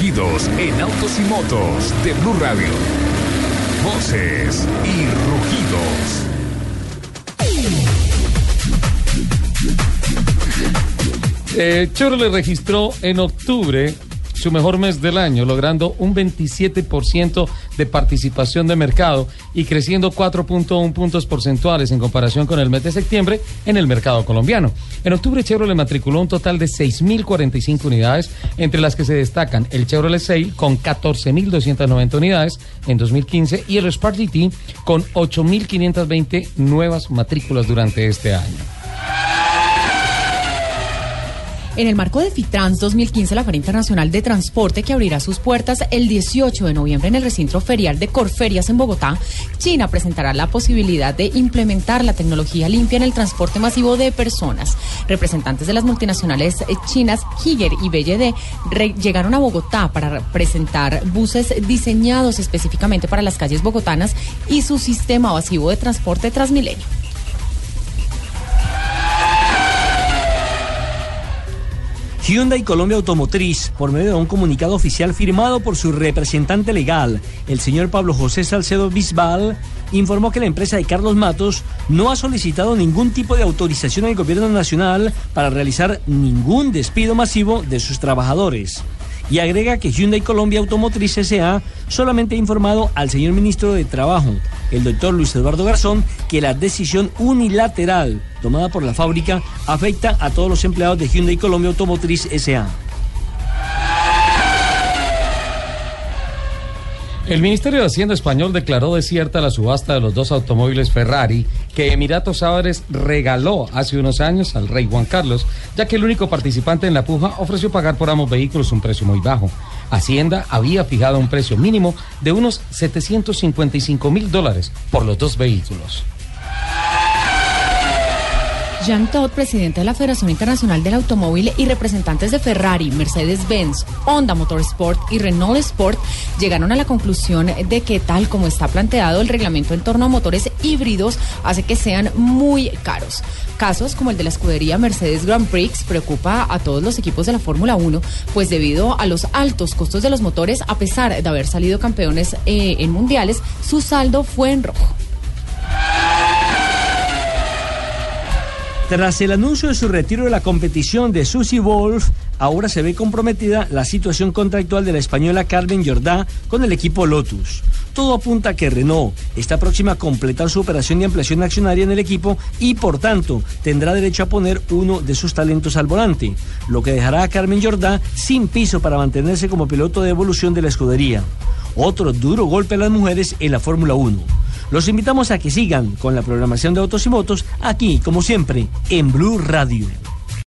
rugidos en autos y motos de Blue Radio. Voces y rugidos. Eh, Chevrolet registró en octubre su mejor mes del año, logrando un 27% de participación de mercado y creciendo 4.1 puntos porcentuales en comparación con el mes de septiembre en el mercado colombiano. En octubre Chevrolet matriculó un total de 6.045 unidades, entre las que se destacan el Chevrolet Sail con 14.290 unidades en 2015 y el Spark GT con 8.520 nuevas matrículas durante este año. En el marco de FITRANS 2015, la Feria Internacional de Transporte, que abrirá sus puertas el 18 de noviembre en el recinto ferial de Corferias en Bogotá, China presentará la posibilidad de implementar la tecnología limpia en el transporte masivo de personas. Representantes de las multinacionales chinas Higer y BYD llegaron a Bogotá para presentar buses diseñados específicamente para las calles bogotanas y su sistema masivo de transporte Transmilenio. Hyundai Colombia Automotriz, por medio de un comunicado oficial firmado por su representante legal, el señor Pablo José Salcedo Bisbal, informó que la empresa de Carlos Matos no ha solicitado ningún tipo de autorización al gobierno nacional para realizar ningún despido masivo de sus trabajadores y agrega que Hyundai Colombia Automotriz S.A. solamente ha informado al señor ministro de Trabajo, el doctor Luis Eduardo Garzón, que la decisión unilateral tomada por la fábrica afecta a todos los empleados de Hyundai Colombia Automotriz S.A. El Ministerio de Hacienda español declaró desierta la subasta de los dos automóviles Ferrari que Emiratos Árabes regaló hace unos años al rey Juan Carlos, ya que el único participante en la puja ofreció pagar por ambos vehículos un precio muy bajo. Hacienda había fijado un precio mínimo de unos 755 mil dólares por los dos vehículos. Jean Todt, presidente de la Federación Internacional del Automóvil y representantes de Ferrari, Mercedes-Benz, Honda Motorsport y Renault Sport llegaron a la conclusión de que tal como está planteado el reglamento en torno a motores híbridos hace que sean muy caros. Casos como el de la escudería Mercedes Grand Prix preocupa a todos los equipos de la Fórmula 1, pues debido a los altos costos de los motores, a pesar de haber salido campeones eh, en mundiales, su saldo fue en rojo. Tras el anuncio de su retiro de la competición de Susie Wolf, ahora se ve comprometida la situación contractual de la española Carmen Jordá con el equipo Lotus. Todo apunta a que Renault está próxima a completar su operación de ampliación accionaria en el equipo y por tanto tendrá derecho a poner uno de sus talentos al volante, lo que dejará a Carmen Jordá sin piso para mantenerse como piloto de evolución de la escudería. Otro duro golpe a las mujeres en la Fórmula 1. Los invitamos a que sigan con la programación de Autos y Motos aquí, como siempre, en Blue Radio.